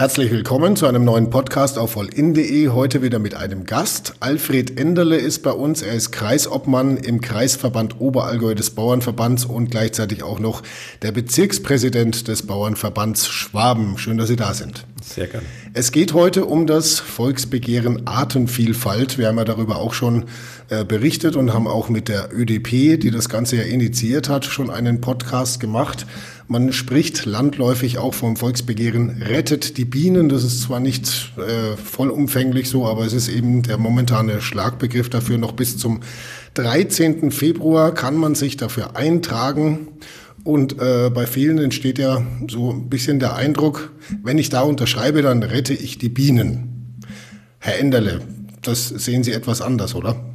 Herzlich willkommen zu einem neuen Podcast auf vollin.de. Heute wieder mit einem Gast. Alfred Enderle ist bei uns. Er ist Kreisobmann im Kreisverband Oberallgäu des Bauernverbands und gleichzeitig auch noch der Bezirkspräsident des Bauernverbands Schwaben. Schön, dass Sie da sind. Sehr gerne. Es geht heute um das Volksbegehren Artenvielfalt. Wir haben ja darüber auch schon äh, berichtet und haben auch mit der ÖDP, die das Ganze ja initiiert hat, schon einen Podcast gemacht. Man spricht landläufig auch vom Volksbegehren Rettet die Bienen. Das ist zwar nicht äh, vollumfänglich so, aber es ist eben der momentane Schlagbegriff dafür. Noch bis zum 13. Februar kann man sich dafür eintragen. Und äh, bei vielen entsteht ja so ein bisschen der Eindruck, wenn ich da unterschreibe, dann rette ich die Bienen. Herr Enderle, das sehen Sie etwas anders, oder?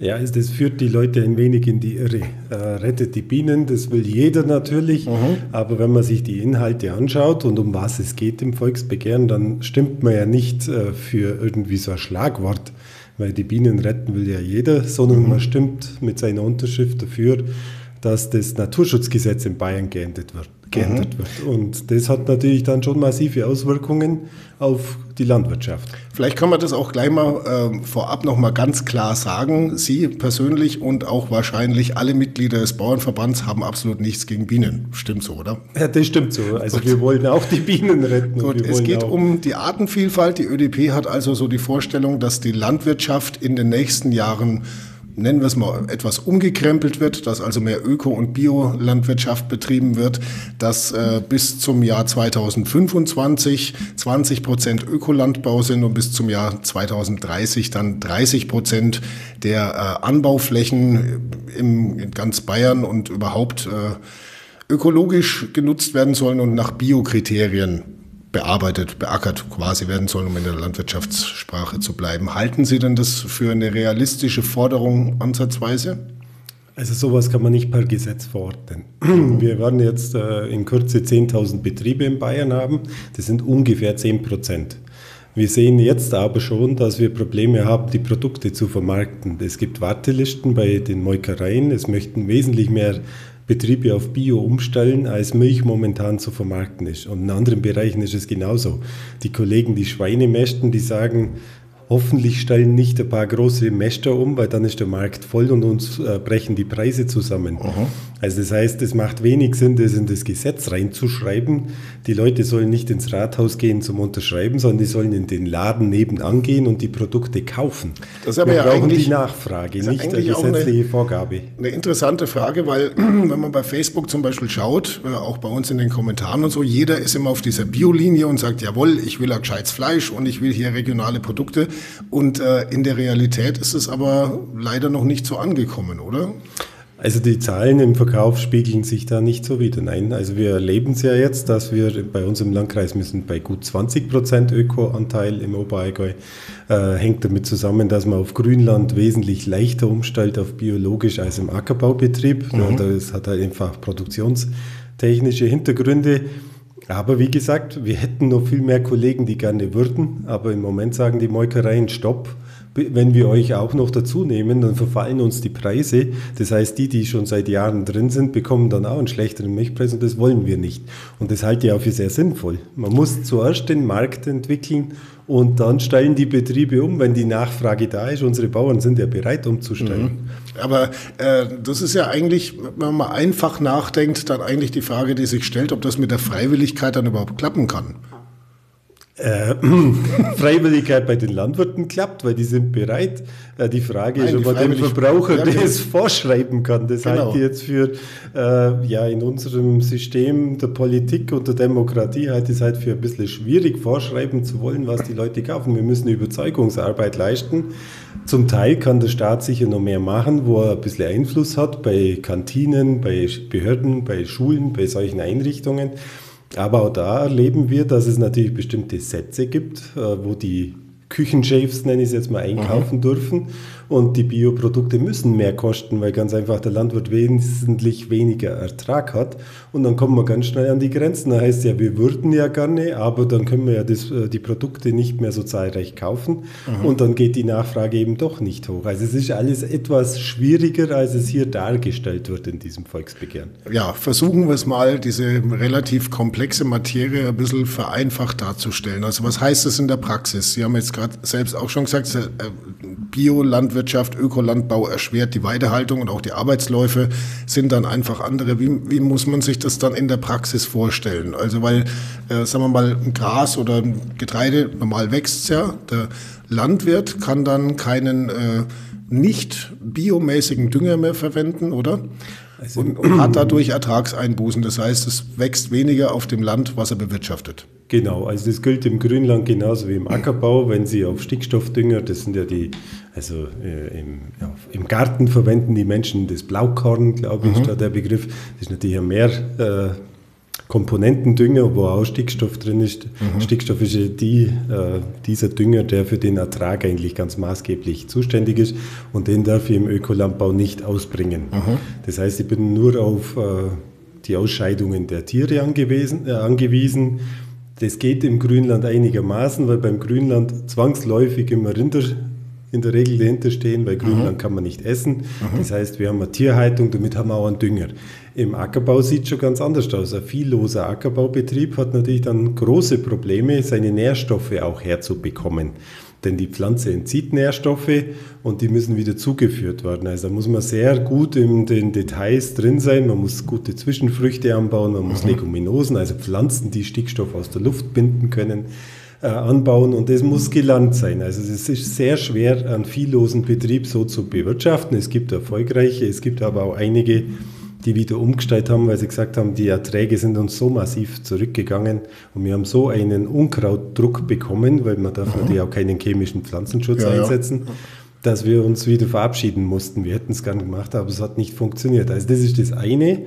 Ja, das führt die Leute ein wenig in die Irre. Äh, rettet die Bienen, das will jeder natürlich, mhm. aber wenn man sich die Inhalte anschaut und um was es geht im Volksbegehren, dann stimmt man ja nicht äh, für irgendwie so ein Schlagwort, weil die Bienen retten will ja jeder, sondern mhm. man stimmt mit seiner Unterschrift dafür, dass das Naturschutzgesetz in Bayern geändert wird geändert mhm. wird. Und das hat natürlich dann schon massive Auswirkungen auf die Landwirtschaft. Vielleicht kann man das auch gleich mal äh, vorab noch mal ganz klar sagen. Sie persönlich und auch wahrscheinlich alle Mitglieder des Bauernverbands haben absolut nichts gegen Bienen. Stimmt so, oder? Ja, das stimmt so. Also Gut. wir wollen auch die Bienen retten. Gut, es geht um die Artenvielfalt. Die ÖDP hat also so die Vorstellung, dass die Landwirtschaft in den nächsten Jahren nennen wir es mal, etwas umgekrempelt wird, dass also mehr Öko- und Biolandwirtschaft betrieben wird, dass äh, bis zum Jahr 2025 20 Prozent Ökolandbau sind und bis zum Jahr 2030 dann 30 Prozent der äh, Anbauflächen im, in ganz Bayern und überhaupt äh, ökologisch genutzt werden sollen und nach Biokriterien bearbeitet, beackert quasi werden sollen, um in der Landwirtschaftssprache zu bleiben. Halten Sie denn das für eine realistische Forderung ansatzweise? Also sowas kann man nicht per Gesetz verordnen. Wir werden jetzt äh, in Kürze 10.000 Betriebe in Bayern haben. Das sind ungefähr 10 Prozent. Wir sehen jetzt aber schon, dass wir Probleme haben, die Produkte zu vermarkten. Es gibt Wartelisten bei den Molkereien. Es möchten wesentlich mehr Betriebe auf Bio umstellen, als Milch momentan zu vermarkten ist. Und in anderen Bereichen ist es genauso. Die Kollegen, die Schweine mästen, die sagen, Hoffentlich stellen nicht ein paar große Mäster um, weil dann ist der Markt voll und uns äh, brechen die Preise zusammen. Aha. Also das heißt, es macht wenig Sinn, das in das Gesetz reinzuschreiben. Die Leute sollen nicht ins Rathaus gehen zum Unterschreiben, sondern die sollen in den Laden nebenan gehen und die Produkte kaufen. Das ist aber Wir ja brauchen die Nachfrage, nicht eine gesetzliche eine, Vorgabe. Eine interessante Frage, weil wenn man bei Facebook zum Beispiel schaut, äh, auch bei uns in den Kommentaren und so, jeder ist immer auf dieser Biolinie und sagt, jawohl, ich will ein gescheites Fleisch und ich will hier regionale Produkte. Und äh, in der Realität ist es aber leider noch nicht so angekommen, oder? Also die Zahlen im Verkauf spiegeln sich da nicht so wieder. Nein, also wir erleben es ja jetzt, dass wir bei uns im Landkreis müssen bei gut 20 Prozent Ökoanteil im Oberallgäu. Äh, hängt damit zusammen, dass man auf Grünland wesentlich leichter umstellt auf biologisch als im Ackerbaubetrieb. Mhm. Das hat halt einfach produktionstechnische Hintergründe. Aber wie gesagt, wir hätten noch viel mehr Kollegen, die gerne würden, aber im Moment sagen die Molkereien Stopp. Wenn wir euch auch noch dazu nehmen, dann verfallen uns die Preise. Das heißt, die, die schon seit Jahren drin sind, bekommen dann auch einen schlechteren Milchpreis und das wollen wir nicht. Und das halte ich auch für sehr sinnvoll. Man muss zuerst den Markt entwickeln und dann stellen die Betriebe um, wenn die Nachfrage da ist. Unsere Bauern sind ja bereit umzustellen. Mhm. Aber äh, das ist ja eigentlich, wenn man mal einfach nachdenkt, dann eigentlich die Frage, die sich stellt, ob das mit der Freiwilligkeit dann überhaupt klappen kann. Äh, Freiwilligkeit bei den Landwirten klappt, weil die sind bereit. Äh, die Frage Nein, ist, ob man dem Verbraucher ja, das vorschreiben kann. Das genau. halte ich jetzt für, äh, ja, in unserem System der Politik und der Demokratie halte ich es halt für ein bisschen schwierig, vorschreiben zu wollen, was die Leute kaufen. Wir müssen Überzeugungsarbeit leisten. Zum Teil kann der Staat sicher noch mehr machen, wo er ein bisschen Einfluss hat bei Kantinen, bei Behörden, bei Schulen, bei solchen Einrichtungen. Aber auch da erleben wir, dass es natürlich bestimmte Sätze gibt, äh, wo die Küchenchefs, nenne ich es jetzt mal, einkaufen mhm. dürfen. Und die Bioprodukte müssen mehr kosten, weil ganz einfach der Landwirt wesentlich weniger Ertrag hat und dann kommen wir ganz schnell an die Grenzen. Da heißt ja, wir würden ja gerne, aber dann können wir ja das, äh, die Produkte nicht mehr so zahlreich kaufen mhm. und dann geht die Nachfrage eben doch nicht hoch. Also es ist alles etwas schwieriger, als es hier dargestellt wird in diesem Volksbegehren. Ja, versuchen wir es mal, diese relativ komplexe Materie ein bisschen vereinfacht darzustellen. Also was heißt das in der Praxis? Sie haben jetzt gerade selbst auch schon gesagt, Biolandwirtschaft, Ökolandbau erschwert die Weidehaltung und auch die Arbeitsläufe sind dann einfach andere. Wie, wie muss man sich das dann in der Praxis vorstellen? Also weil, äh, sagen wir mal, ein Gras oder ein Getreide, normal wächst ja, der Landwirt kann dann keinen äh, nicht biomäßigen Dünger mehr verwenden, oder? Also und, und, hat dadurch Ertragseinbußen. Das heißt, es wächst weniger auf dem Land, was er bewirtschaftet. Genau, also das gilt im Grünland genauso wie im Ackerbau. Wenn Sie auf Stickstoffdünger, das sind ja die, also äh, im, ja, im, Garten verwenden die Menschen das Blaukorn, glaube ich, mhm. da der Begriff. Das ist natürlich mehr äh, Komponentendünger, wo auch Stickstoff drin ist. Mhm. Stickstoff ist ja die, äh, dieser Dünger, der für den Ertrag eigentlich ganz maßgeblich zuständig ist und den darf ich im Ökolandbau nicht ausbringen. Mhm. Das heißt, ich bin nur auf äh, die Ausscheidungen der Tiere angewiesen, äh, angewiesen. Das geht im Grünland einigermaßen, weil beim Grünland zwangsläufig immer Rinder in der Regel dahinter stehen. Bei Grünland mhm. kann man nicht essen. Mhm. Das heißt, wir haben eine Tierhaltung, damit haben wir auch einen Dünger. Im Ackerbau sieht es schon ganz anders aus. Ein vielloser Ackerbaubetrieb hat natürlich dann große Probleme, seine Nährstoffe auch herzubekommen. Denn die Pflanze entzieht Nährstoffe und die müssen wieder zugeführt werden. Also da muss man sehr gut in den Details drin sein. Man muss gute Zwischenfrüchte anbauen, man muss mhm. Leguminosen, also Pflanzen, die Stickstoff aus der Luft binden können, äh, anbauen und das muss gelernt sein. Also es ist sehr schwer, einen viellosen Betrieb so zu bewirtschaften. Es gibt erfolgreiche, es gibt aber auch einige, die wieder umgestellt haben, weil sie gesagt haben, die Erträge sind uns so massiv zurückgegangen und wir haben so einen Unkrautdruck bekommen, weil man darf mhm. natürlich auch keinen chemischen Pflanzenschutz ja, einsetzen, ja. dass wir uns wieder verabschieden mussten. Wir hätten es gern gemacht, aber es hat nicht funktioniert. Also das ist das eine.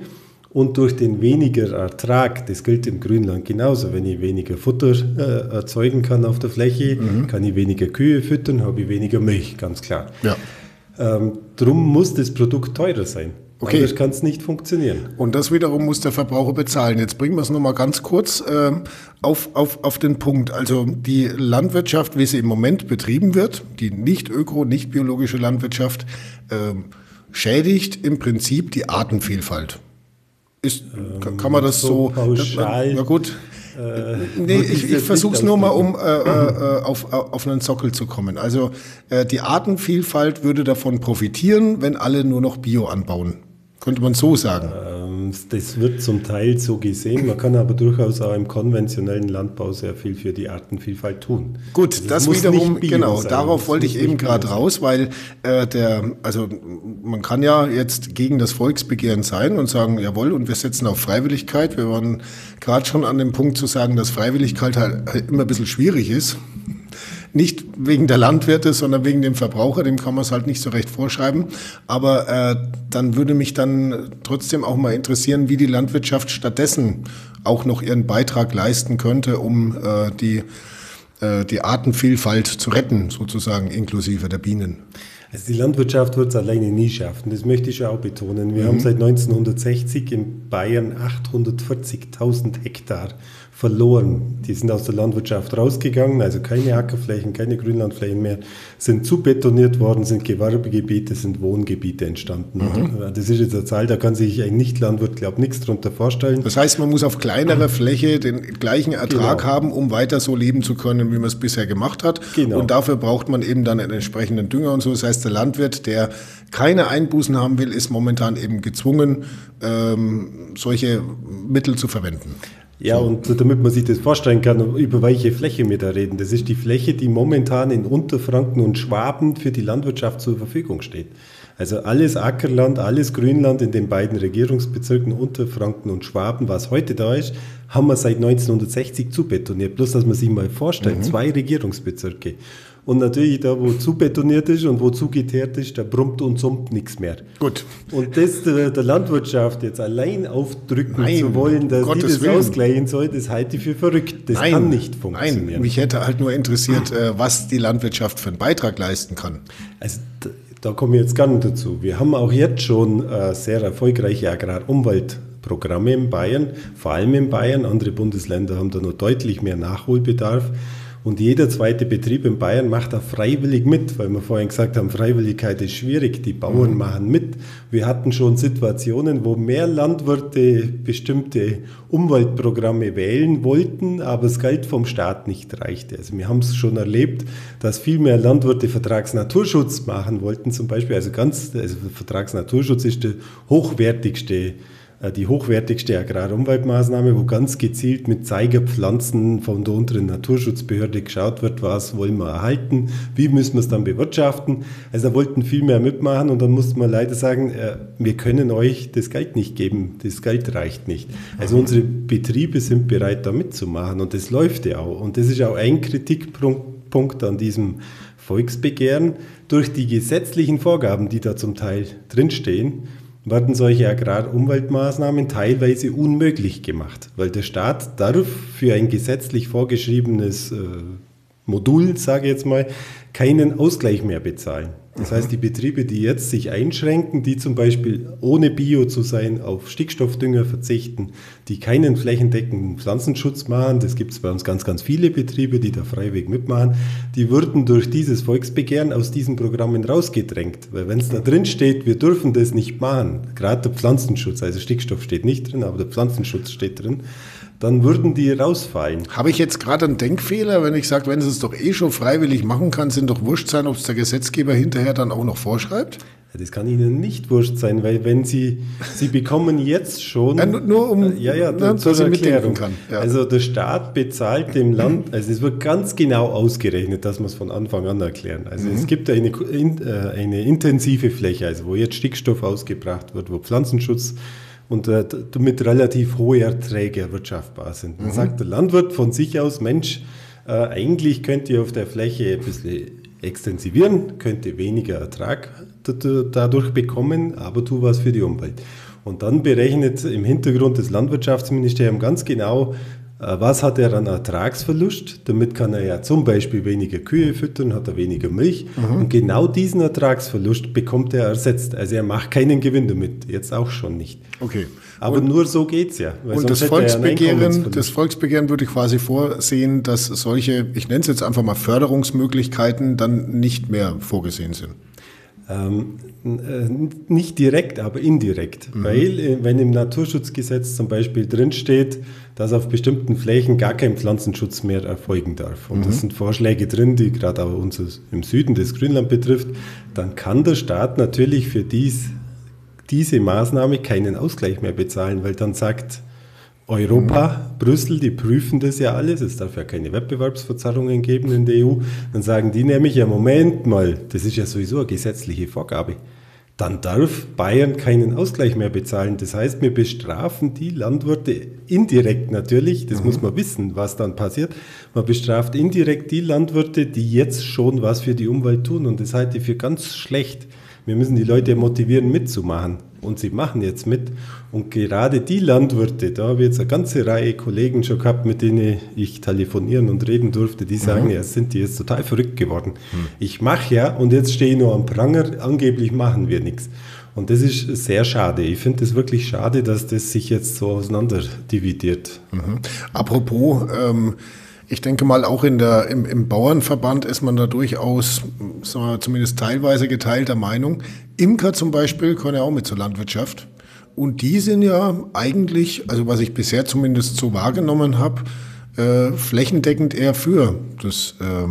Und durch den weniger Ertrag, das gilt im Grünland genauso, wenn ich weniger Futter äh, erzeugen kann auf der Fläche, mhm. kann ich weniger Kühe füttern, habe ich weniger Milch, ganz klar. Ja. Ähm, drum muss das Produkt teurer sein. Okay. Anders kann es nicht funktionieren. Und das wiederum muss der Verbraucher bezahlen. Jetzt bringen wir es nochmal ganz kurz äh, auf, auf, auf den Punkt. Also die Landwirtschaft, wie sie im Moment betrieben wird, die nicht öko, nicht biologische Landwirtschaft, äh, schädigt im Prinzip die Artenvielfalt. Ist, ähm, kann man das so, so pauschal? Na gut. Äh, nee, ich, ich versuche es nur mal, um äh, äh, auf, auf einen Sockel zu kommen. Also äh, die Artenvielfalt würde davon profitieren, wenn alle nur noch Bio anbauen. Könnte man so sagen. Das wird zum Teil so gesehen. Man kann aber durchaus auch im konventionellen Landbau sehr viel für die Artenvielfalt tun. Gut, also das, wiederum, genau, sein. darauf wollte ich eben gerade raus, weil äh, der, also man kann ja jetzt gegen das Volksbegehren sein und sagen, jawohl, und wir setzen auf Freiwilligkeit. Wir waren gerade schon an dem Punkt zu sagen, dass Freiwilligkeit halt immer ein bisschen schwierig ist. Nicht wegen der Landwirte, sondern wegen dem Verbraucher, dem kann man es halt nicht so recht vorschreiben. Aber äh, dann würde mich dann trotzdem auch mal interessieren, wie die Landwirtschaft stattdessen auch noch ihren Beitrag leisten könnte, um äh, die, äh, die Artenvielfalt zu retten, sozusagen inklusive der Bienen. Also die Landwirtschaft wird es alleine nie schaffen, das möchte ich auch betonen. Wir mhm. haben seit 1960 in Bayern 840.000 Hektar verloren. Die sind aus der Landwirtschaft rausgegangen, also keine Ackerflächen, keine Grünlandflächen mehr, sind zu betoniert worden, sind Gewerbegebiete, sind Wohngebiete entstanden. Mhm. Das ist jetzt eine Zahl, da kann sich ein Nicht-Landwirt, glaube ich, nichts darunter vorstellen. Das heißt, man muss auf kleinerer mhm. Fläche den gleichen Ertrag genau. haben, um weiter so leben zu können, wie man es bisher gemacht hat. Genau. Und dafür braucht man eben dann einen entsprechenden Dünger und so. Das heißt, der Landwirt, der keine Einbußen haben will, ist momentan eben gezwungen, ähm, solche Mittel zu verwenden. Ja, und damit man sich das vorstellen kann, über welche Fläche wir da reden. Das ist die Fläche, die momentan in Unterfranken und Schwaben für die Landwirtschaft zur Verfügung steht. Also alles Ackerland, alles Grünland in den beiden Regierungsbezirken Unterfranken und Schwaben, was heute da ist, haben wir seit 1960 zubetoniert. Bloß, dass man sich mal vorstellt, mhm. zwei Regierungsbezirke. Und natürlich da, wo zu betoniert ist und wo zu geteert ist, da brummt und summt nichts mehr. Gut. Und das der, der Landwirtschaft jetzt allein aufdrücken Nein, zu wollen, dass Gottes die das Willen. ausgleichen soll, das halte ich für verrückt. Das Nein, kann nicht funktionieren. Nein, mich hätte halt nur interessiert, äh, was die Landwirtschaft für einen Beitrag leisten kann. Also da komme ich jetzt gerne dazu. Wir haben auch jetzt schon äh, sehr erfolgreiche Agrarumweltprogramme in Bayern, vor allem in Bayern. Andere Bundesländer haben da noch deutlich mehr Nachholbedarf. Und jeder zweite Betrieb in Bayern macht da freiwillig mit, weil wir vorhin gesagt haben, Freiwilligkeit ist schwierig, die Bauern mhm. machen mit. Wir hatten schon Situationen, wo mehr Landwirte bestimmte Umweltprogramme wählen wollten, aber das Geld vom Staat nicht reichte. Also wir haben es schon erlebt, dass viel mehr Landwirte Vertragsnaturschutz machen wollten, zum Beispiel. Also ganz, also Vertragsnaturschutz ist der hochwertigste die hochwertigste Agrarumweltmaßnahme, wo ganz gezielt mit Zeigerpflanzen von der unteren Naturschutzbehörde geschaut wird, was wollen wir erhalten, wie müssen wir es dann bewirtschaften. Also da wollten viel mehr mitmachen und dann musste man leider sagen, äh, wir können euch das Geld nicht geben, das Geld reicht nicht. Also unsere Betriebe sind bereit, da mitzumachen und das läuft ja auch. Und das ist auch ein Kritikpunkt an diesem Volksbegehren. Durch die gesetzlichen Vorgaben, die da zum Teil drinstehen, werden solche Agrarumweltmaßnahmen teilweise unmöglich gemacht, weil der Staat darf für ein gesetzlich vorgeschriebenes äh, Modul, sage ich jetzt mal, keinen Ausgleich mehr bezahlen. Das heißt, die Betriebe, die jetzt sich einschränken, die zum Beispiel ohne Bio zu sein auf Stickstoffdünger verzichten, die keinen flächendeckenden Pflanzenschutz machen, das gibt es bei uns ganz, ganz viele Betriebe, die da freiwillig mitmachen, die würden durch dieses Volksbegehren aus diesen Programmen rausgedrängt. Weil wenn es da drin steht, wir dürfen das nicht machen, gerade der Pflanzenschutz, also Stickstoff steht nicht drin, aber der Pflanzenschutz steht drin, dann würden die rausfallen. Habe ich jetzt gerade einen Denkfehler, wenn ich sage, wenn es es doch eh schon freiwillig machen kann, sind doch wurscht sein, ob es der Gesetzgeber hinterher dann auch noch vorschreibt? Das kann Ihnen nicht wurscht sein, weil wenn Sie, Sie bekommen jetzt schon... Ja, nur um, ja, ja, na, zur Erklärung. Kann. Ja. Also der Staat bezahlt dem Land, also es wird ganz genau ausgerechnet, dass wir es von Anfang an erklären. Also mhm. es gibt eine, äh, eine intensive Fläche, also wo jetzt Stickstoff ausgebracht wird, wo Pflanzenschutz und äh, damit relativ hohe Erträge erwirtschaftbar sind. Dann mhm. sagt der Landwirt von sich aus, Mensch, äh, eigentlich könnt ihr auf der Fläche ein bisschen extensivieren, könnt ihr weniger Ertrag dadurch bekommen, aber tu was für die Umwelt. Und dann berechnet im Hintergrund das Landwirtschaftsministerium ganz genau, was hat er an Ertragsverlust? Damit kann er ja zum Beispiel weniger Kühe füttern, hat er weniger Milch. Mhm. Und genau diesen Ertragsverlust bekommt er ersetzt. Also er macht keinen Gewinn damit, jetzt auch schon nicht. Okay. Aber und, nur so geht es ja. Und das Volksbegehren, das Volksbegehren würde quasi vorsehen, dass solche, ich nenne es jetzt einfach mal Förderungsmöglichkeiten, dann nicht mehr vorgesehen sind. Ähm, äh, nicht direkt, aber indirekt. Mhm. Weil, äh, wenn im Naturschutzgesetz zum Beispiel drinsteht, dass auf bestimmten Flächen gar kein Pflanzenschutz mehr erfolgen darf, und mhm. das sind Vorschläge drin, die gerade auch uns im Süden des Grünland betrifft, dann kann der Staat natürlich für dies, diese Maßnahme keinen Ausgleich mehr bezahlen, weil dann sagt, Europa, Brüssel, die prüfen das ja alles. Es darf ja keine Wettbewerbsverzerrungen geben in der EU. Dann sagen die nämlich, ja, Moment mal, das ist ja sowieso eine gesetzliche Vorgabe. Dann darf Bayern keinen Ausgleich mehr bezahlen. Das heißt, wir bestrafen die Landwirte indirekt natürlich. Das mhm. muss man wissen, was dann passiert. Man bestraft indirekt die Landwirte, die jetzt schon was für die Umwelt tun. Und das halte ich für ganz schlecht. Wir müssen die Leute motivieren, mitzumachen. Und sie machen jetzt mit. Und gerade die Landwirte, da habe ich jetzt eine ganze Reihe Kollegen schon gehabt, mit denen ich telefonieren und reden durfte, die sagen, mhm. ja, sind die jetzt total verrückt geworden. Mhm. Ich mache ja und jetzt stehe ich nur am Pranger, angeblich machen wir nichts. Und das ist sehr schade. Ich finde es wirklich schade, dass das sich jetzt so auseinander dividiert. Mhm. Apropos, ähm, ich denke mal, auch in der, im, im Bauernverband ist man da durchaus, sagen wir, zumindest teilweise geteilter Meinung. Imker zum Beispiel können ja auch mit zur Landwirtschaft. Und die sind ja eigentlich, also was ich bisher zumindest so wahrgenommen habe, äh, flächendeckend eher für das, äh,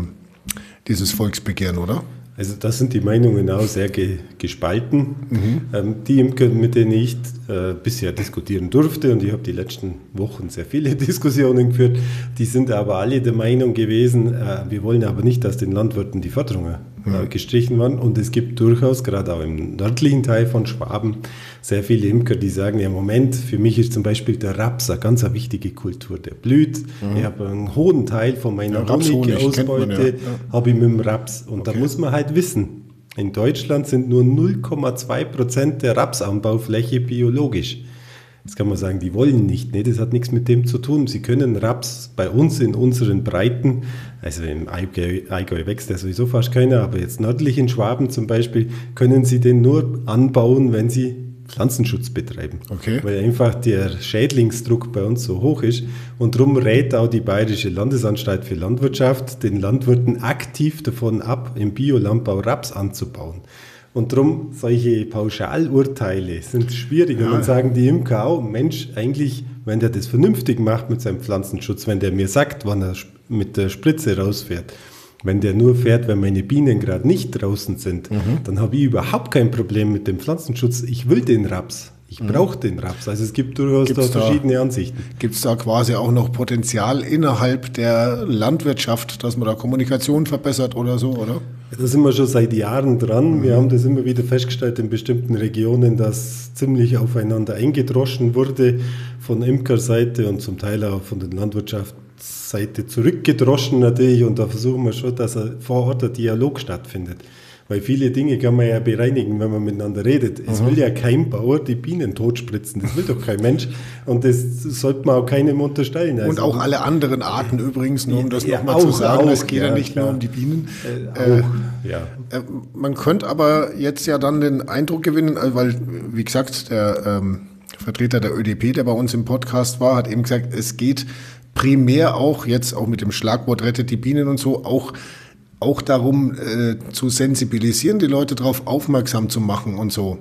dieses Volksbegehren, oder? Also da sind die Meinungen auch sehr ge gespalten. Mhm. Die Imker, mit denen ich äh, bisher diskutieren durfte, und ich habe die letzten Wochen sehr viele Diskussionen geführt, die sind aber alle der Meinung gewesen, äh, wir wollen aber nicht, dass den Landwirten die Förderungen äh, mhm. gestrichen werden. Und es gibt durchaus, gerade auch im nördlichen Teil von Schwaben, sehr viele Imker, die sagen, ja Moment, für mich ist zum Beispiel der Raps eine ganz wichtige Kultur. Der blüht. Mhm. Ich habe einen hohen Teil von meiner ja, Honigausbeute ja. ja. habe ich mit dem Raps. Und okay. da muss man halt wissen, in Deutschland sind nur 0,2 Prozent der Rapsanbaufläche biologisch. Jetzt kann man sagen, die wollen nicht. Nee, das hat nichts mit dem zu tun. Sie können Raps bei uns in unseren Breiten, also im Allgäu, Allgäu wächst ja sowieso fast keiner, aber jetzt nördlich in Schwaben zum Beispiel, können Sie den nur anbauen, wenn Sie Pflanzenschutz betreiben. Okay. Weil einfach der Schädlingsdruck bei uns so hoch ist. Und darum rät auch die Bayerische Landesanstalt für Landwirtschaft den Landwirten aktiv davon ab, im Biolandbau Raps anzubauen. Und darum, solche Pauschalurteile sind schwierig. Ja. Und dann sagen die Imker auch, Mensch, eigentlich, wenn der das vernünftig macht mit seinem Pflanzenschutz, wenn der mir sagt, wann er mit der Spritze rausfährt, wenn der nur fährt, wenn meine Bienen gerade nicht draußen sind, mhm. dann habe ich überhaupt kein Problem mit dem Pflanzenschutz. Ich will den Raps. Ich mhm. brauche den Raps. Also es gibt durchaus da verschiedene da, Ansichten. Gibt es da quasi auch noch Potenzial innerhalb der Landwirtschaft, dass man da Kommunikation verbessert oder so, oder? Da sind wir schon seit Jahren dran. Mhm. Wir haben das immer wieder festgestellt in bestimmten Regionen, dass ziemlich aufeinander eingedroschen wurde von Imkerseite und zum Teil auch von der Landwirtschaftsseite zurückgedroschen natürlich. Und da versuchen wir schon, dass vor Ort ein Dialog stattfindet. Weil viele Dinge kann man ja bereinigen, wenn man miteinander redet. Es mhm. will ja kein Bauer die Bienen totspritzen. Das will doch kein Mensch. Und das sollte man auch keinem unterstellen. Also und auch alle anderen Arten übrigens, nur um das ja, nochmal zu sagen. Es geht ja, ja nicht klar. nur um die Bienen. Äh, auch, ja. Äh, man könnte aber jetzt ja dann den Eindruck gewinnen, äh, weil, wie gesagt, der ähm, Vertreter der ÖDP, der bei uns im Podcast war, hat eben gesagt, es geht primär auch jetzt auch mit dem Schlagwort rettet die Bienen und so auch auch darum äh, zu sensibilisieren, die Leute darauf aufmerksam zu machen und so.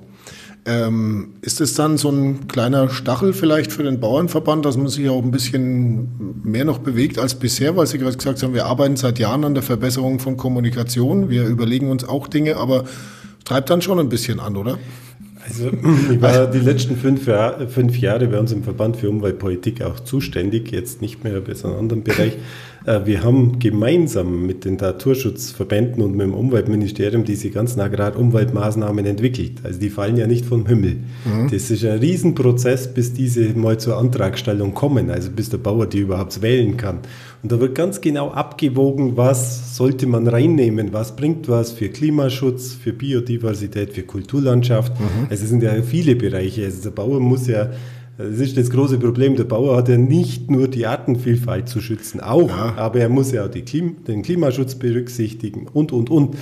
Ähm, ist es dann so ein kleiner Stachel vielleicht für den Bauernverband, dass man sich auch ein bisschen mehr noch bewegt als bisher, weil Sie gerade gesagt haben, wir arbeiten seit Jahren an der Verbesserung von Kommunikation, wir überlegen uns auch Dinge, aber treibt dann schon ein bisschen an, oder? Also ich war die letzten fünf, Jahr, fünf Jahre bei uns im Verband für Umweltpolitik auch zuständig, jetzt nicht mehr bis in einem anderen Bereich. Äh, wir haben gemeinsam mit den Naturschutzverbänden und mit dem Umweltministerium diese ganzen Agrarumweltmaßnahmen entwickelt. Also die fallen ja nicht vom Himmel. Mhm. Das ist ein Riesenprozess, bis diese mal zur Antragstellung kommen, also bis der Bauer die überhaupt wählen kann. Und da wird ganz genau abgewogen, was sollte man reinnehmen, was bringt was für Klimaschutz, für Biodiversität, für Kulturlandschaft. Mhm. Also es sind ja viele Bereiche. Also der Bauer muss ja das ist das große Problem. Der Bauer hat ja nicht nur die Artenvielfalt zu schützen, auch, ja. aber er muss ja auch Klim den Klimaschutz berücksichtigen und, und, und.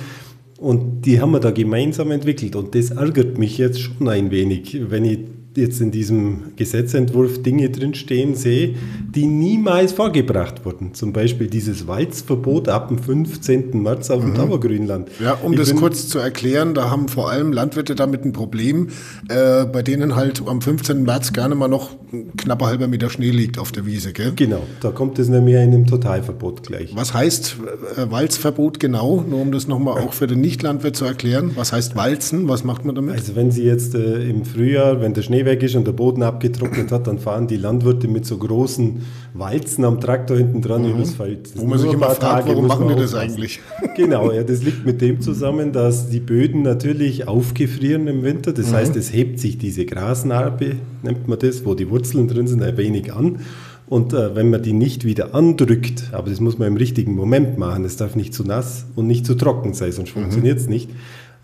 Und die haben wir da gemeinsam entwickelt. Und das ärgert mich jetzt schon ein wenig, wenn ich jetzt in diesem Gesetzentwurf Dinge drinstehen sehe, die niemals vorgebracht wurden. Zum Beispiel dieses Walzverbot ab dem 15. März auf dem mhm. Dauergrünland. Ja, um ich das kurz zu erklären, da haben vor allem Landwirte damit ein Problem, äh, bei denen halt am 15. März gerne mal noch knapper halber Meter Schnee liegt auf der Wiese. Gell? Genau, da kommt es nämlich in einem Totalverbot gleich. Was heißt äh, Walzverbot genau? Nur um das nochmal auch für den Nichtlandwirt zu erklären. Was heißt Walzen? Was macht man damit? Also wenn Sie jetzt äh, im Frühjahr, wenn der Schnee weg ist und der Boden abgetrocknet hat, dann fahren die Landwirte mit so großen Walzen am Traktor hinten dran mhm. übers Feld. Das Wo man sich immer fragt, Tage, warum machen die das eigentlich? Genau, ja, das liegt mit dem zusammen, dass die Böden natürlich aufgefrieren im Winter. Das mhm. heißt, es hebt sich diese Grasnarbe, nennt man das, wo die Wurzeln drin sind, ein wenig an. Und äh, wenn man die nicht wieder andrückt, aber das muss man im richtigen Moment machen, es darf nicht zu nass und nicht zu trocken sein, sonst mhm. funktioniert es nicht,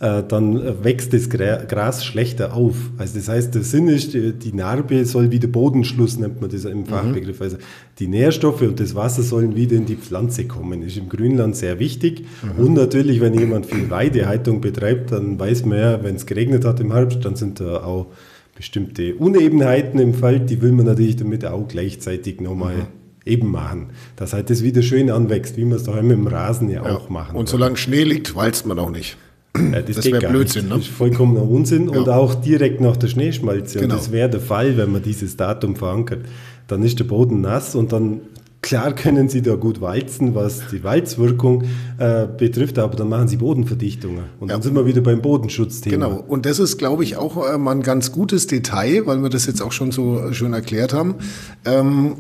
dann wächst das Gras schlechter auf. Also das heißt, der Sinn ist, die Narbe soll wieder Bodenschluss, nennt man das im Fachbegriff. Mhm. Also die Nährstoffe und das Wasser sollen wieder in die Pflanze kommen. Das ist im Grünland sehr wichtig. Mhm. Und natürlich, wenn jemand viel Weidehaltung betreibt, dann weiß man ja, wenn es geregnet hat im Herbst, dann sind da auch bestimmte Unebenheiten im Feld, die will man natürlich damit auch gleichzeitig nochmal mhm eben machen. Dass halt das wieder schön anwächst, wie man es daheim im Rasen ja, ja. auch machen Und solange Schnee liegt, walzt man auch nicht. Ja, das, das wäre Blödsinn, ne? Das ist vollkommener Unsinn ja. und auch direkt nach der Schneeschmalze. Genau. Und das wäre der Fall, wenn man dieses Datum verankert. Dann ist der Boden nass und dann Klar können Sie da gut walzen, was die Walzwirkung äh, betrifft, aber dann machen Sie Bodenverdichtungen. Und ja. dann sind wir wieder beim Bodenschutzthema. Genau. Und das ist, glaube ich, auch äh, mal ein ganz gutes Detail, weil wir das jetzt auch schon so schön erklärt haben, ähm,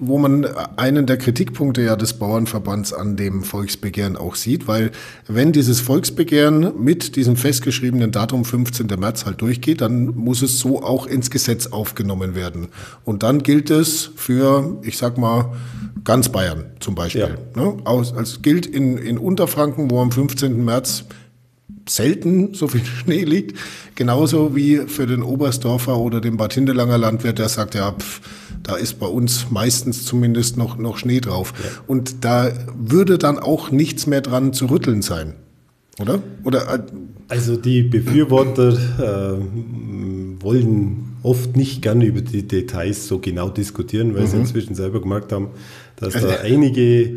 wo man einen der Kritikpunkte ja des Bauernverbands an dem Volksbegehren auch sieht, weil wenn dieses Volksbegehren mit diesem festgeschriebenen Datum 15. März halt durchgeht, dann muss es so auch ins Gesetz aufgenommen werden. Und dann gilt es für, ich sag mal, ganz Bayern zum Beispiel. Ja. Ne? Aus, als gilt in, in Unterfranken, wo am 15. März selten so viel Schnee liegt. Genauso wie für den Oberstdorfer oder den Bad Hindelanger Landwirt, der sagt, ja, pff, da ist bei uns meistens zumindest noch, noch Schnee drauf. Ja. Und da würde dann auch nichts mehr dran zu rütteln sein. Oder? Oder äh, also die Befürworter äh, wollen oft nicht gerne über die Details so genau diskutieren, weil mhm. sie inzwischen selber gemerkt haben, dass da einige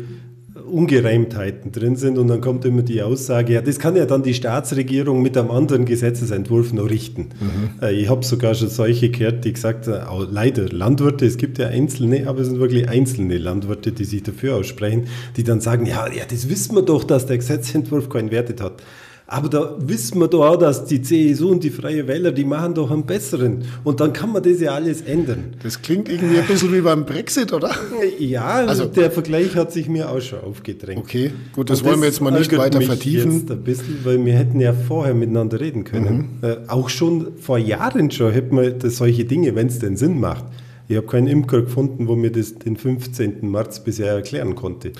Ungereimtheiten drin sind und dann kommt immer die Aussage, ja, das kann ja dann die Staatsregierung mit einem anderen Gesetzesentwurf noch richten. Mhm. Äh, ich habe sogar schon solche gehört, die gesagt haben, leider Landwirte, es gibt ja einzelne, aber es sind wirklich einzelne Landwirte, die sich dafür aussprechen, die dann sagen, ja, ja, das wissen wir doch, dass der Gesetzentwurf keinen Wert hat. Aber da wissen wir doch auch, dass die CSU und die Freie Wähler, die machen doch einen besseren. Und dann kann man das ja alles ändern. Das klingt irgendwie ein bisschen wie beim Brexit, oder? Ja, also der Vergleich hat sich mir auch schon aufgedrängt. Okay, gut, das, das wollen wir jetzt mal nicht weiter vertiefen. Jetzt ein bisschen, weil wir hätten ja vorher miteinander reden können. Mhm. Äh, auch schon vor Jahren schon hätten wir solche Dinge, wenn es denn Sinn macht. Ich habe keinen Imker gefunden, wo mir das den 15. März bisher erklären konnte.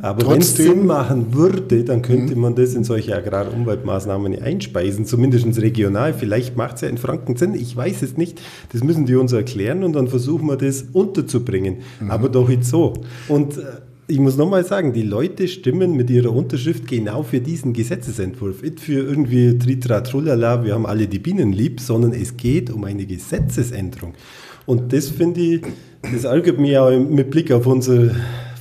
Aber wenn es Sinn machen würde, dann könnte mhm. man das in solche Agrarumweltmaßnahmen einspeisen, zumindest regional. Vielleicht macht es ja in Franken Sinn, ich weiß es nicht. Das müssen die uns erklären und dann versuchen wir das unterzubringen. Mhm. Aber doch nicht so. Und äh, ich muss nochmal sagen, die Leute stimmen mit ihrer Unterschrift genau für diesen Gesetzesentwurf. Nicht für irgendwie Tritra Trullala, wir haben alle die Bienen lieb, sondern es geht um eine Gesetzesänderung. Und das finde ich, das ärgert mich auch mit Blick auf unsere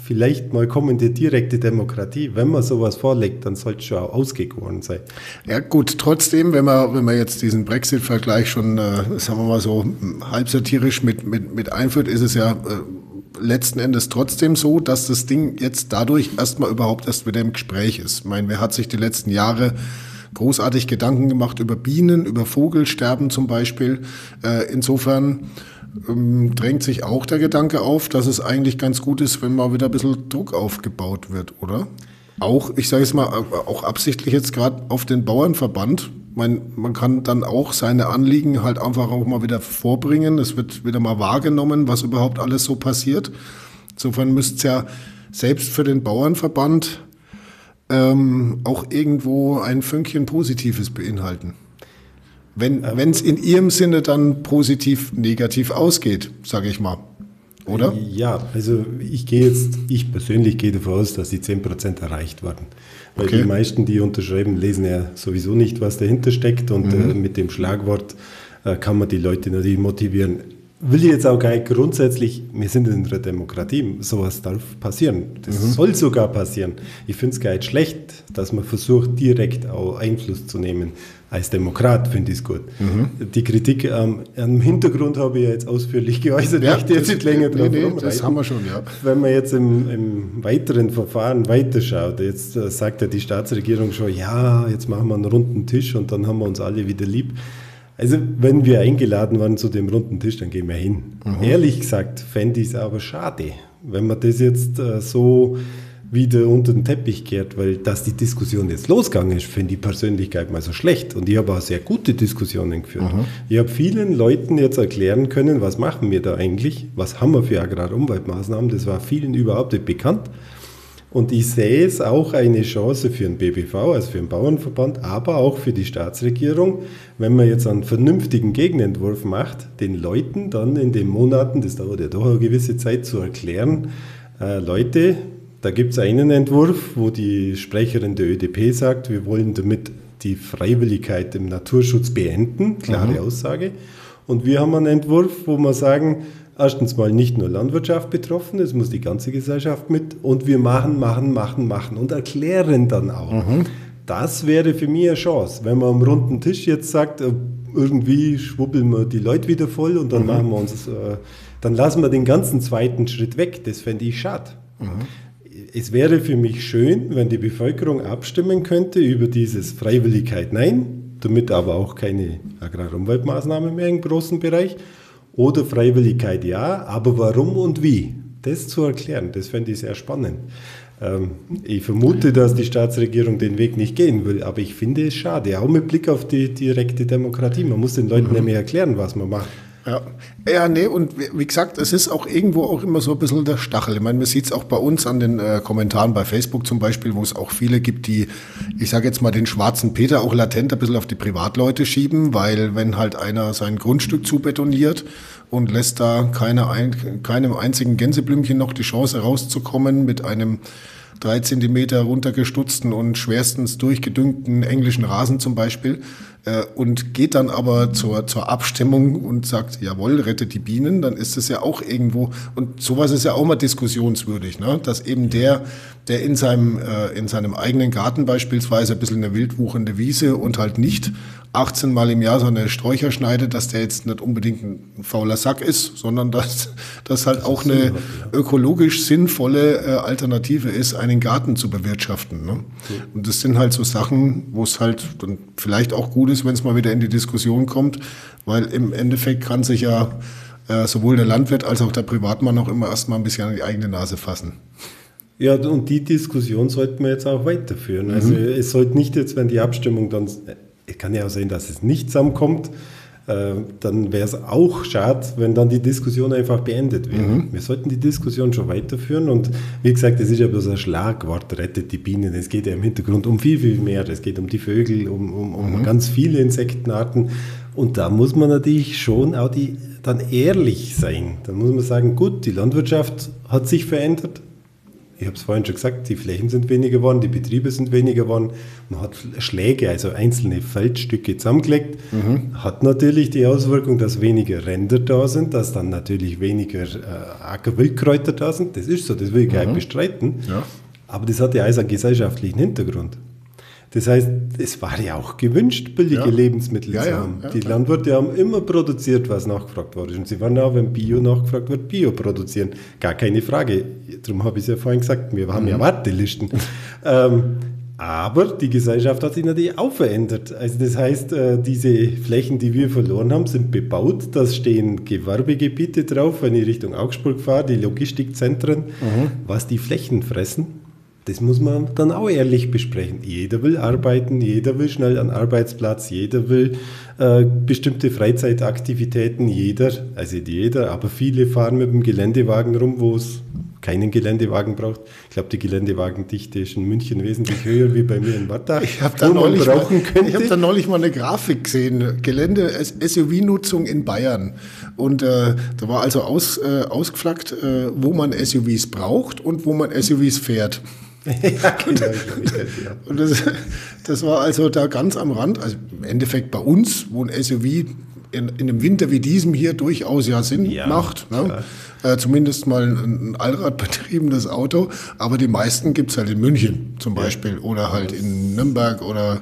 vielleicht mal kommende direkte Demokratie. Wenn man sowas vorlegt, dann sollte es schon auch ausgegoren sein. Ja gut, trotzdem, wenn man, wenn man jetzt diesen Brexit-Vergleich schon, äh, sagen wir mal so, halb satirisch mit, mit, mit einführt, ist es ja äh, letzten Endes trotzdem so, dass das Ding jetzt dadurch erstmal überhaupt erst wieder im Gespräch ist. Ich meine, wer hat sich die letzten Jahre großartig Gedanken gemacht über Bienen, über Vogelsterben zum Beispiel. Äh, insofern ähm, drängt sich auch der Gedanke auf, dass es eigentlich ganz gut ist, wenn mal wieder ein bisschen Druck aufgebaut wird, oder? Auch, ich sage es mal, auch absichtlich jetzt gerade auf den Bauernverband. Man, man kann dann auch seine Anliegen halt einfach auch mal wieder vorbringen. Es wird wieder mal wahrgenommen, was überhaupt alles so passiert. Insofern müsste es ja selbst für den Bauernverband ähm, auch irgendwo ein Fünkchen Positives beinhalten. Wenn es in Ihrem Sinne dann positiv, negativ ausgeht, sage ich mal. Oder? Ja, also ich gehe jetzt, ich persönlich gehe davon aus, dass die 10% erreicht werden. Weil okay. die meisten, die unterschreiben, lesen ja sowieso nicht, was dahinter steckt und mhm. äh, mit dem Schlagwort äh, kann man die Leute natürlich motivieren will ich jetzt auch gar nicht grundsätzlich, wir sind in einer Demokratie, sowas darf passieren. Das mhm. soll sogar passieren. Ich finde es gar nicht schlecht, dass man versucht, direkt auch Einfluss zu nehmen. Als Demokrat finde ich es gut. Mhm. Die Kritik ähm, am Hintergrund habe ich ja jetzt ausführlich geäußert. Ja, ich jetzt nicht länger drauf nee, nee, Das haben wir schon, ja. Wenn man jetzt im, im weiteren Verfahren weiterschaut, jetzt äh, sagt ja die Staatsregierung schon, ja, jetzt machen wir einen runden Tisch und dann haben wir uns alle wieder lieb. Also, wenn wir eingeladen waren zu dem runden Tisch, dann gehen wir hin. Mhm. Ehrlich gesagt, fände ich es aber schade, wenn man das jetzt äh, so wieder unter den Teppich kehrt, weil dass die Diskussion jetzt losgegangen ist, finde ich persönlich gar nicht mal so schlecht. Und ich habe auch sehr gute Diskussionen geführt. Mhm. Ich habe vielen Leuten jetzt erklären können, was machen wir da eigentlich, was haben wir für Agrarumweltmaßnahmen, das war vielen überhaupt nicht bekannt. Und ich sehe es auch eine Chance für den BBV, also für den Bauernverband, aber auch für die Staatsregierung, wenn man jetzt einen vernünftigen Gegenentwurf macht, den Leuten dann in den Monaten, das dauert ja doch eine gewisse Zeit, zu erklären, äh, Leute, da gibt es einen Entwurf, wo die Sprecherin der ÖDP sagt, wir wollen damit die Freiwilligkeit im Naturschutz beenden, klare mhm. Aussage. Und wir haben einen Entwurf, wo wir sagen, erstens mal nicht nur Landwirtschaft betroffen, es muss die ganze Gesellschaft mit und wir machen, machen, machen, machen und erklären dann auch. Mhm. Das wäre für mich eine Chance, wenn man am runden Tisch jetzt sagt, äh, irgendwie schwubbeln wir die Leute wieder voll und dann mhm. machen wir uns, äh, dann lassen wir den ganzen zweiten Schritt weg. Das fände ich schade. Mhm. Es wäre für mich schön, wenn die Bevölkerung abstimmen könnte über dieses Freiwilligkeit Nein, damit aber auch keine Agrarumweltmaßnahmen mehr im großen Bereich oder Freiwilligkeit ja, aber warum und wie? Das zu erklären, das fände ich sehr spannend. Ähm, ich vermute, dass die Staatsregierung den Weg nicht gehen will, aber ich finde es schade, auch mit Blick auf die direkte Demokratie. Man muss den Leuten mhm. nämlich erklären, was man macht. Ja. ja, nee, und wie gesagt, es ist auch irgendwo auch immer so ein bisschen der Stachel. Ich meine, man sieht es auch bei uns an den äh, Kommentaren bei Facebook zum Beispiel, wo es auch viele gibt, die, ich sage jetzt mal, den schwarzen Peter auch latent ein bisschen auf die Privatleute schieben, weil wenn halt einer sein Grundstück zubetoniert und lässt da keine ein, keinem einzigen Gänseblümchen noch die Chance rauszukommen mit einem drei Zentimeter runtergestutzten und schwerstens durchgedüngten englischen Rasen zum Beispiel, äh, und geht dann aber zur, zur Abstimmung und sagt, jawohl, rettet die Bienen, dann ist es ja auch irgendwo, und sowas ist ja auch mal diskussionswürdig, ne? dass eben der, der in seinem, äh, in seinem eigenen Garten beispielsweise ein bisschen eine wildwuchende Wiese und halt nicht 18 Mal im Jahr so eine Sträucher schneidet, dass der jetzt nicht unbedingt ein fauler Sack ist, sondern dass das halt auch eine ökologisch sinnvolle äh, Alternative ist, einen Garten zu bewirtschaften. Ne? Und das sind halt so Sachen, wo es halt dann vielleicht auch gut ist, wenn es mal wieder in die Diskussion kommt, weil im Endeffekt kann sich ja äh, sowohl der Landwirt als auch der Privatmann auch immer erstmal ein bisschen an die eigene Nase fassen. Ja, und die Diskussion sollten wir jetzt auch weiterführen. Also mhm. es sollte nicht jetzt, wenn die Abstimmung dann es kann ja auch sein, dass es nicht zusammenkommt. Äh, dann wäre es auch schade, wenn dann die Diskussion einfach beendet wäre. Mhm. Wir sollten die Diskussion schon weiterführen und wie gesagt, es ist ja bloß ein Schlagwort, rettet die Bienen. Es geht ja im Hintergrund um viel, viel mehr. Es geht um die Vögel, um, um, um mhm. ganz viele Insektenarten und da muss man natürlich schon auch die, dann ehrlich sein. Dann muss man sagen, gut, die Landwirtschaft hat sich verändert, ich habe es vorhin schon gesagt, die Flächen sind weniger geworden, die Betriebe sind weniger geworden. Man hat Schläge, also einzelne Feldstücke zusammengelegt. Mhm. Hat natürlich die Auswirkung, dass weniger Ränder da sind, dass dann natürlich weniger äh, Ackerwildkräuter da sind. Das ist so, das will ich mhm. gar nicht bestreiten. Ja. Aber das hat ja alles einen gesellschaftlichen Hintergrund. Das heißt, es war ja auch gewünscht, billige ja. Lebensmittel ja, zu haben. Ja, die Landwirte haben immer produziert, was nachgefragt wurde. Und sie waren auch, wenn Bio nachgefragt wird, Bio produzieren. Gar keine Frage. Darum habe ich es ja vorhin gesagt, wir haben mhm. ja Wartelisten. ähm, aber die Gesellschaft hat sich natürlich auch verändert. Also das heißt, äh, diese Flächen, die wir verloren haben, sind bebaut. Da stehen Gewerbegebiete drauf, wenn ich Richtung Augsburg fahre, die Logistikzentren, mhm. was die Flächen fressen das muss man dann auch ehrlich besprechen. Jeder will arbeiten, jeder will schnell an Arbeitsplatz, jeder will äh, bestimmte Freizeitaktivitäten, jeder, also nicht jeder, aber viele fahren mit dem Geländewagen rum, wo es keinen Geländewagen braucht. Ich glaube, die Geländewagendichte ist in München wesentlich höher wie bei mir in Wattach. Ich habe da, neulich mal, hab da neulich mal eine Grafik gesehen, Gelände-SUV-Nutzung in Bayern. Und äh, da war also aus, äh, ausgeflaggt, äh, wo man SUVs braucht und wo man SUVs fährt. Ja, genau, und das, das, war also da ganz am Rand, also im Endeffekt bei uns, wo ein SUV in, in einem Winter wie diesem hier durchaus ja Sinn ja, macht. Ne? Äh, zumindest mal ein, ein allradbetriebenes Auto. Aber die meisten gibt es halt in München zum Beispiel ja. oder halt in Nürnberg oder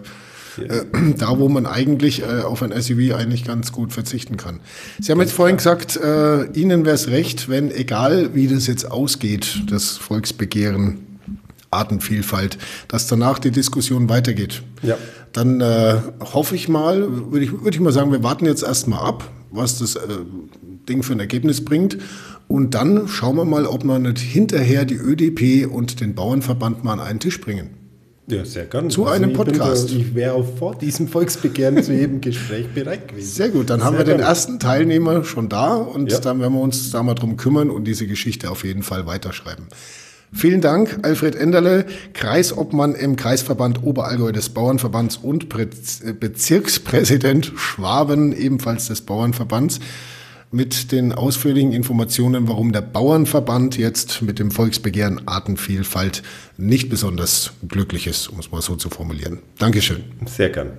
äh, da, wo man eigentlich äh, auf ein SUV eigentlich ganz gut verzichten kann. Sie haben jetzt vorhin gesagt, äh, Ihnen wäre es recht, wenn, egal wie das jetzt ausgeht, das Volksbegehren Artenvielfalt, dass danach die Diskussion weitergeht. Ja. Dann äh, hoffe ich mal, würde ich, würd ich mal sagen, wir warten jetzt erstmal ab, was das äh, Ding für ein Ergebnis bringt. Und dann schauen wir mal, ob wir nicht hinterher die ÖDP und den Bauernverband mal an einen Tisch bringen. Ja, sehr gerne. Zu also einem Podcast. Da, ich wäre auch vor diesem Volksbegehren zu jedem Gespräch bereit gewesen. Sehr gut, dann sehr haben wir gerne. den ersten Teilnehmer schon da und ja. dann werden wir uns da mal drum kümmern und diese Geschichte auf jeden Fall weiterschreiben. Vielen Dank, Alfred Enderle, Kreisobmann im Kreisverband Oberallgäu des Bauernverbands und äh, Bezirkspräsident Schwaben, ebenfalls des Bauernverbands, mit den ausführlichen Informationen, warum der Bauernverband jetzt mit dem Volksbegehren Artenvielfalt nicht besonders glücklich ist, um es mal so zu formulieren. Dankeschön. Sehr gern.